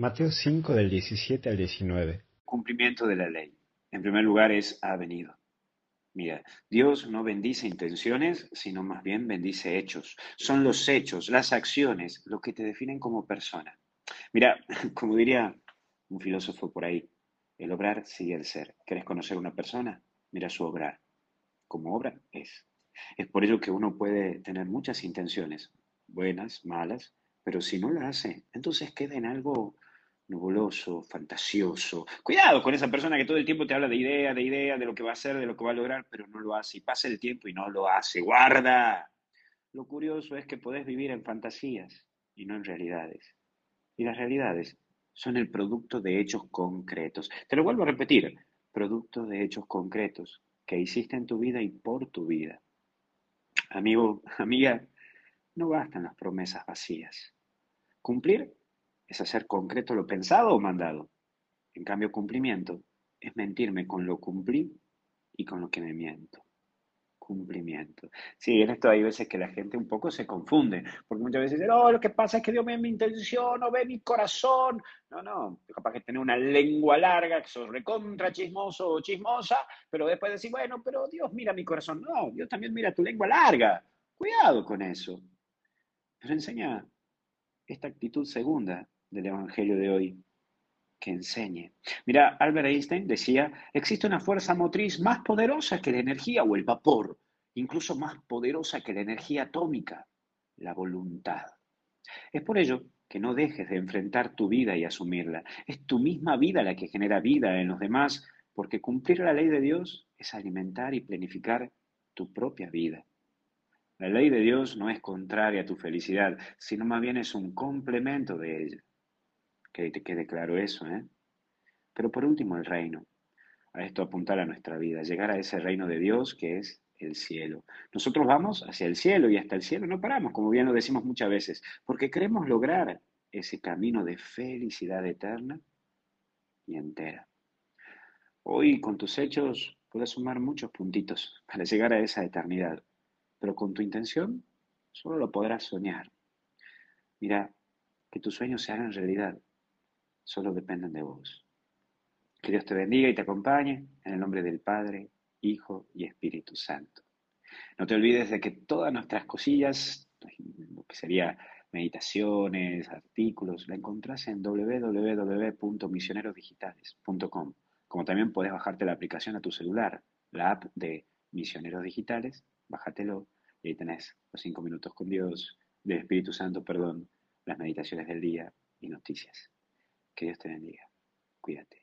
Mateo 5 del 17 al 19. Cumplimiento de la ley. En primer lugar es ha venido. Mira, Dios no bendice intenciones, sino más bien bendice hechos. Son los hechos, las acciones, lo que te definen como persona. Mira, como diría un filósofo por ahí, el obrar sigue el ser. ¿Quieres conocer una persona? Mira su obrar. Como obra es. Es por ello que uno puede tener muchas intenciones, buenas, malas, pero si no la hace, entonces queda en algo nubuloso, fantasioso. Cuidado con esa persona que todo el tiempo te habla de idea, de idea, de lo que va a hacer, de lo que va a lograr, pero no lo hace. Y pasa el tiempo y no lo hace. Guarda. Lo curioso es que podés vivir en fantasías y no en realidades. Y las realidades son el producto de hechos concretos. Te lo vuelvo a repetir, producto de hechos concretos que hiciste en tu vida y por tu vida. Amigo, amiga, no bastan las promesas vacías. Cumplir es hacer concreto lo pensado o mandado. En cambio, cumplimiento es mentirme con lo cumplí y con lo que me miento. Cumplimiento. Sí, en esto hay veces que la gente un poco se confunde, porque muchas veces dicen, oh, lo que pasa es que Dios ve mi intención, o ve mi corazón. No, no, capaz que tener una lengua larga, que sos recontra chismoso o chismosa, pero después decir, bueno, pero Dios mira mi corazón. No, Dios también mira tu lengua larga. Cuidado con eso. Pero enseña esta actitud segunda del Evangelio de hoy que enseñe. Mira, Albert Einstein decía, existe una fuerza motriz más poderosa que la energía o el vapor, incluso más poderosa que la energía atómica, la voluntad. Es por ello que no dejes de enfrentar tu vida y asumirla. Es tu misma vida la que genera vida en los demás, porque cumplir la ley de Dios es alimentar y planificar tu propia vida. La ley de Dios no es contraria a tu felicidad, sino más bien es un complemento de ella. Que te quede claro eso, ¿eh? Pero por último, el reino. A esto apuntar a nuestra vida, llegar a ese reino de Dios que es el cielo. Nosotros vamos hacia el cielo y hasta el cielo no paramos, como bien lo decimos muchas veces, porque queremos lograr ese camino de felicidad eterna y entera. Hoy con tus hechos puedes sumar muchos puntitos para llegar a esa eternidad, pero con tu intención solo lo podrás soñar. Mira, que tus sueños se hagan realidad solo dependen de vos. Que Dios te bendiga y te acompañe en el nombre del Padre, Hijo y Espíritu Santo. No te olvides de que todas nuestras cosillas, lo que sería meditaciones, artículos, la encontrás en www.misionerosdigitales.com. Como también puedes bajarte la aplicación a tu celular, la app de Misioneros Digitales, bájatelo y ahí tenés los cinco minutos con Dios, del Espíritu Santo, perdón, las meditaciones del día y noticias. Que Dios te bendiga. Cuídate.